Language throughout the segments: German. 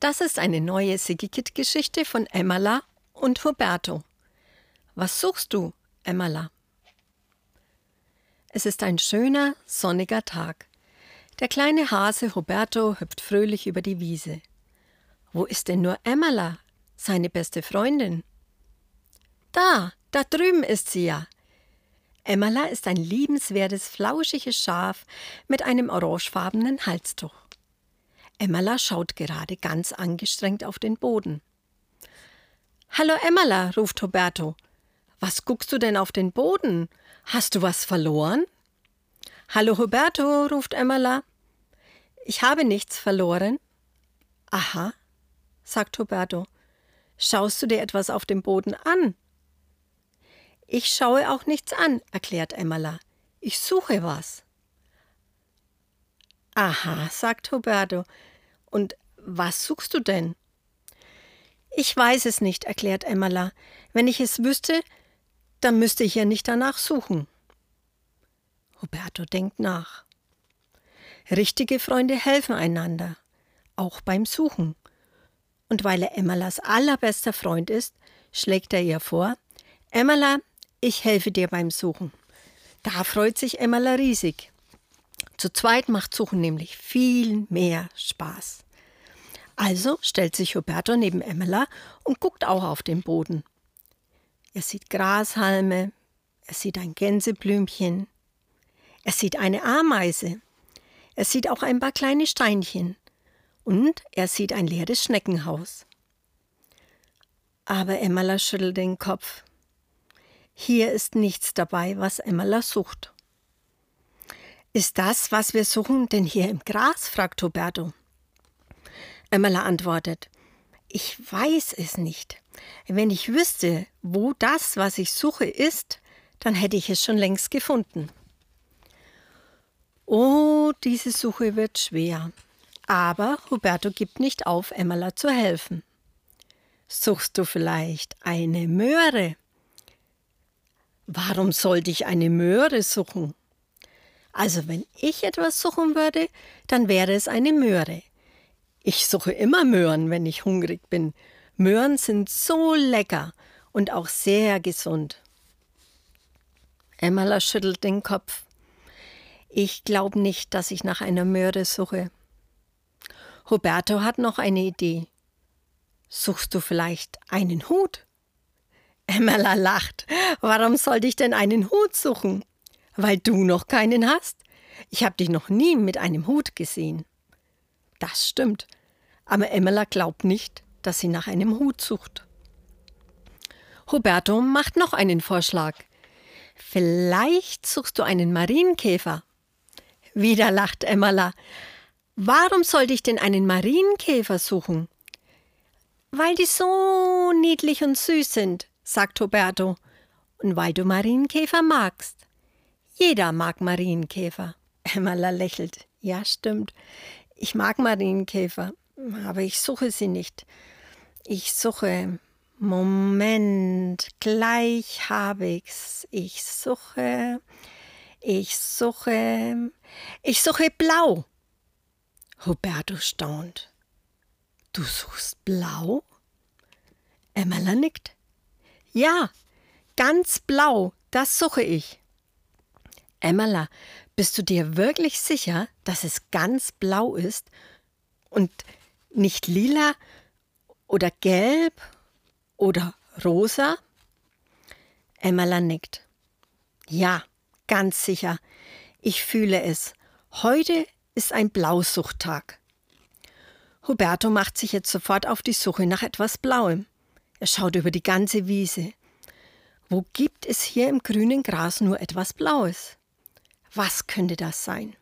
Das ist eine neue Sigikit-Geschichte von Emmala und Huberto. Was suchst du, Emmala? Es ist ein schöner, sonniger Tag. Der kleine Hase Huberto hüpft fröhlich über die Wiese. Wo ist denn nur Emmala, seine beste Freundin? Da, da drüben ist sie ja. Emmala ist ein liebenswertes, flauschiges Schaf mit einem orangefarbenen Halstuch. Emmala schaut gerade ganz angestrengt auf den Boden. Hallo Emmala, ruft Roberto. Was guckst du denn auf den Boden? Hast du was verloren? Hallo Roberto, ruft Emmala. Ich habe nichts verloren. Aha, sagt Roberto. Schaust du dir etwas auf dem Boden an? Ich schaue auch nichts an, erklärt Emmala. Ich suche was. Aha, sagt Roberto. Und was suchst du denn? Ich weiß es nicht, erklärt Emmala. Wenn ich es wüsste, dann müsste ich ja nicht danach suchen. Roberto denkt nach. Richtige Freunde helfen einander, auch beim Suchen. Und weil er Emmalas allerbester Freund ist, schlägt er ihr vor: Emmala, ich helfe dir beim Suchen. Da freut sich Emmala riesig. Zu zweit macht Suchen nämlich viel mehr Spaß. Also stellt sich Huberto neben Emmela und guckt auch auf den Boden. Er sieht Grashalme, er sieht ein Gänseblümchen, er sieht eine Ameise, er sieht auch ein paar kleine Steinchen und er sieht ein leeres Schneckenhaus. Aber Emmela schüttelt den Kopf. Hier ist nichts dabei, was Emmela sucht. Ist das, was wir suchen, denn hier im Gras? fragt Roberto. Emmela antwortet, ich weiß es nicht. Wenn ich wüsste, wo das, was ich suche, ist, dann hätte ich es schon längst gefunden. Oh, diese Suche wird schwer. Aber Roberto gibt nicht auf, Emmela zu helfen. Suchst du vielleicht eine Möhre? Warum sollte ich eine Möhre suchen? Also wenn ich etwas suchen würde, dann wäre es eine Möhre. Ich suche immer Möhren, wenn ich hungrig bin. Möhren sind so lecker und auch sehr gesund. Emmala schüttelt den Kopf. Ich glaube nicht, dass ich nach einer Möhre suche. Roberto hat noch eine Idee. Suchst du vielleicht einen Hut? Emmala lacht. Warum sollte ich denn einen Hut suchen? Weil du noch keinen hast? Ich habe dich noch nie mit einem Hut gesehen. Das stimmt. Aber Emmela glaubt nicht, dass sie nach einem Hut sucht. Roberto macht noch einen Vorschlag. Vielleicht suchst du einen Marienkäfer. Wieder lacht Emmela. Warum sollte ich denn einen Marienkäfer suchen? Weil die so niedlich und süß sind, sagt Roberto. Und weil du Marienkäfer magst. Jeder mag Marienkäfer. Emmala lächelt. Ja, stimmt. Ich mag Marienkäfer, aber ich suche sie nicht. Ich suche. Moment, gleich habe ich's. Ich suche. Ich suche. Ich suche blau. Roberto staunt. Du suchst blau? Emmala nickt. Ja, ganz blau, das suche ich. Emmala, bist du dir wirklich sicher, dass es ganz blau ist und nicht lila oder gelb oder rosa? Emmala nickt. Ja, ganz sicher. Ich fühle es. Heute ist ein Blausuchttag. Huberto macht sich jetzt sofort auf die Suche nach etwas Blauem. Er schaut über die ganze Wiese. Wo gibt es hier im grünen Gras nur etwas Blaues? Was könnte das sein?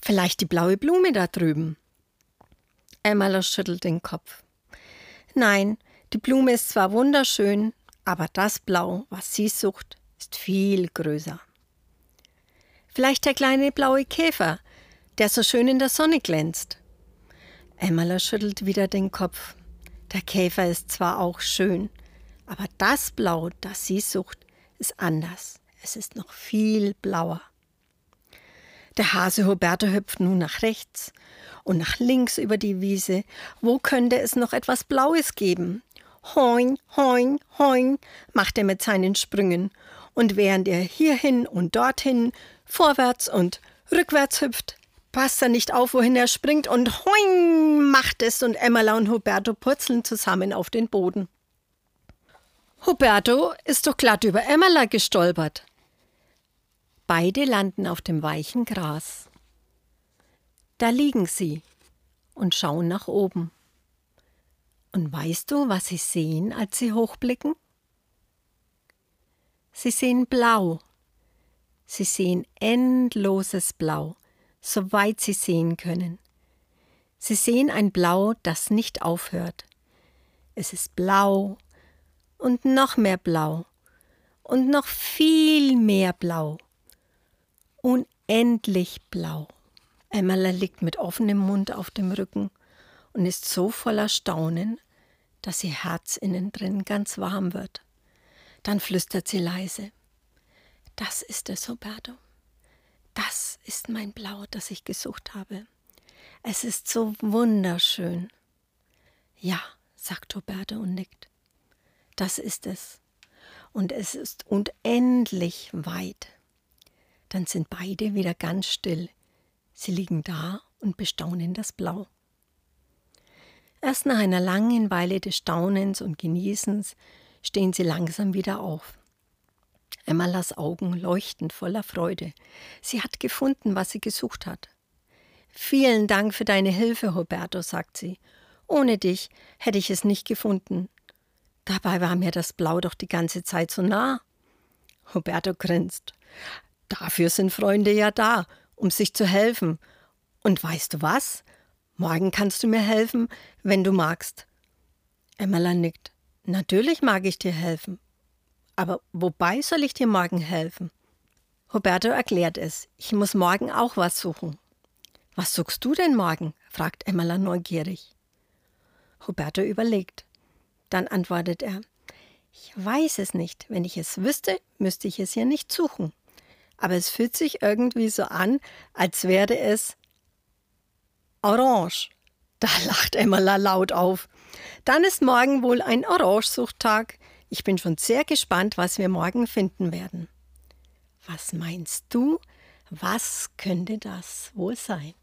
Vielleicht die blaue Blume da drüben. Emmala schüttelt den Kopf. Nein, die Blume ist zwar wunderschön, aber das Blau, was sie sucht, ist viel größer. Vielleicht der kleine blaue Käfer, der so schön in der Sonne glänzt. Emmala schüttelt wieder den Kopf. Der Käfer ist zwar auch schön, aber das Blau, das sie sucht, ist anders. Es ist noch viel blauer. Der Hase Huberto hüpft nun nach rechts und nach links über die Wiese. Wo könnte es noch etwas Blaues geben? Hoing, hoing, hoing, macht er mit seinen Sprüngen. Und während er hierhin und dorthin, vorwärts und rückwärts hüpft, passt er nicht auf, wohin er springt und hoing macht es und Emmela und Huberto purzeln zusammen auf den Boden. Huberto ist doch glatt über Emmela gestolpert. Beide landen auf dem weichen Gras. Da liegen sie und schauen nach oben. Und weißt du, was sie sehen, als sie hochblicken? Sie sehen blau. Sie sehen endloses Blau, soweit sie sehen können. Sie sehen ein Blau, das nicht aufhört. Es ist blau und noch mehr blau und noch viel mehr blau. Unendlich blau. Emmerla liegt mit offenem Mund auf dem Rücken und ist so voller Staunen, dass ihr Herz innen drin ganz warm wird. Dann flüstert sie leise. Das ist es, Roberto. Das ist mein Blau, das ich gesucht habe. Es ist so wunderschön. Ja, sagt Roberto und nickt. Das ist es. Und es ist unendlich weit. Dann sind beide wieder ganz still. Sie liegen da und bestaunen das Blau. Erst nach einer langen Weile des Staunens und Genießens stehen sie langsam wieder auf. Emmalas Augen leuchten voller Freude. Sie hat gefunden, was sie gesucht hat. Vielen Dank für deine Hilfe, Roberto, sagt sie. Ohne dich hätte ich es nicht gefunden. Dabei war mir das Blau doch die ganze Zeit so nah. Roberto grinst. Dafür sind Freunde ja da, um sich zu helfen. Und weißt du was? Morgen kannst du mir helfen, wenn du magst. Emmela nickt. Natürlich mag ich dir helfen. Aber wobei soll ich dir morgen helfen? Roberto erklärt es. Ich muss morgen auch was suchen. Was suchst du denn morgen? fragt Emmela neugierig. Roberto überlegt. Dann antwortet er. Ich weiß es nicht. Wenn ich es wüsste, müsste ich es ja nicht suchen. Aber es fühlt sich irgendwie so an, als wäre es orange. Da lacht Emmela laut auf. Dann ist morgen wohl ein Orangesuchtag. Ich bin schon sehr gespannt, was wir morgen finden werden. Was meinst du? Was könnte das wohl sein?